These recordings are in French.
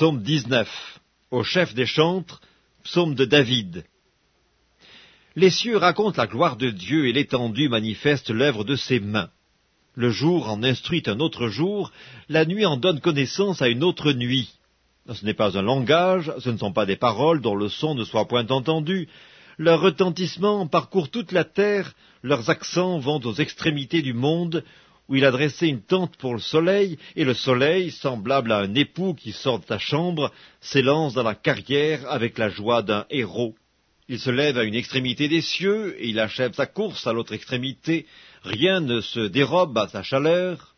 Psaume 19. Au chef des chantres, psaume de David. Les cieux racontent la gloire de Dieu et l'étendue manifeste l'œuvre de ses mains. Le jour en instruit un autre jour, la nuit en donne connaissance à une autre nuit. Ce n'est pas un langage, ce ne sont pas des paroles dont le son ne soit point entendu. Leur retentissement parcourt toute la terre, leurs accents vont aux extrémités du monde, où il a dressé une tente pour le soleil, et le soleil, semblable à un époux qui sort de sa chambre, s'élance dans la carrière avec la joie d'un héros. Il se lève à une extrémité des cieux, et il achève sa course à l'autre extrémité. Rien ne se dérobe à sa chaleur.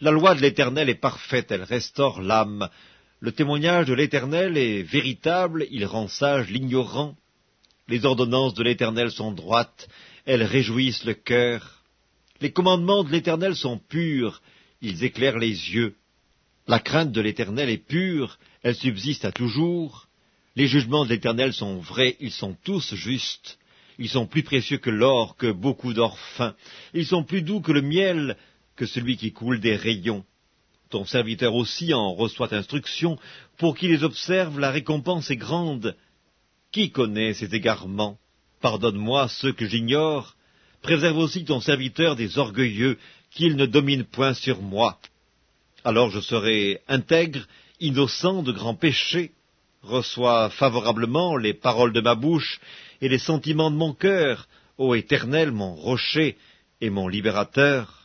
La loi de l'Éternel est parfaite, elle restaure l'âme. Le témoignage de l'Éternel est véritable, il rend sage l'ignorant. Les ordonnances de l'Éternel sont droites, elles réjouissent le cœur. Les commandements de l'Éternel sont purs, ils éclairent les yeux. La crainte de l'Éternel est pure, elle subsiste à toujours. Les jugements de l'Éternel sont vrais, ils sont tous justes. Ils sont plus précieux que l'or, que beaucoup d'or fin. Ils sont plus doux que le miel, que celui qui coule des rayons. Ton serviteur aussi en reçoit instruction, pour qu'il les observe, la récompense est grande. Qui connaît ces égarements? Pardonne-moi ceux que j'ignore, Préserve aussi ton serviteur des orgueilleux, qu'ils ne dominent point sur moi. Alors je serai intègre, innocent de grands péchés. Reçois favorablement les paroles de ma bouche et les sentiments de mon cœur, ô Éternel, mon rocher et mon libérateur.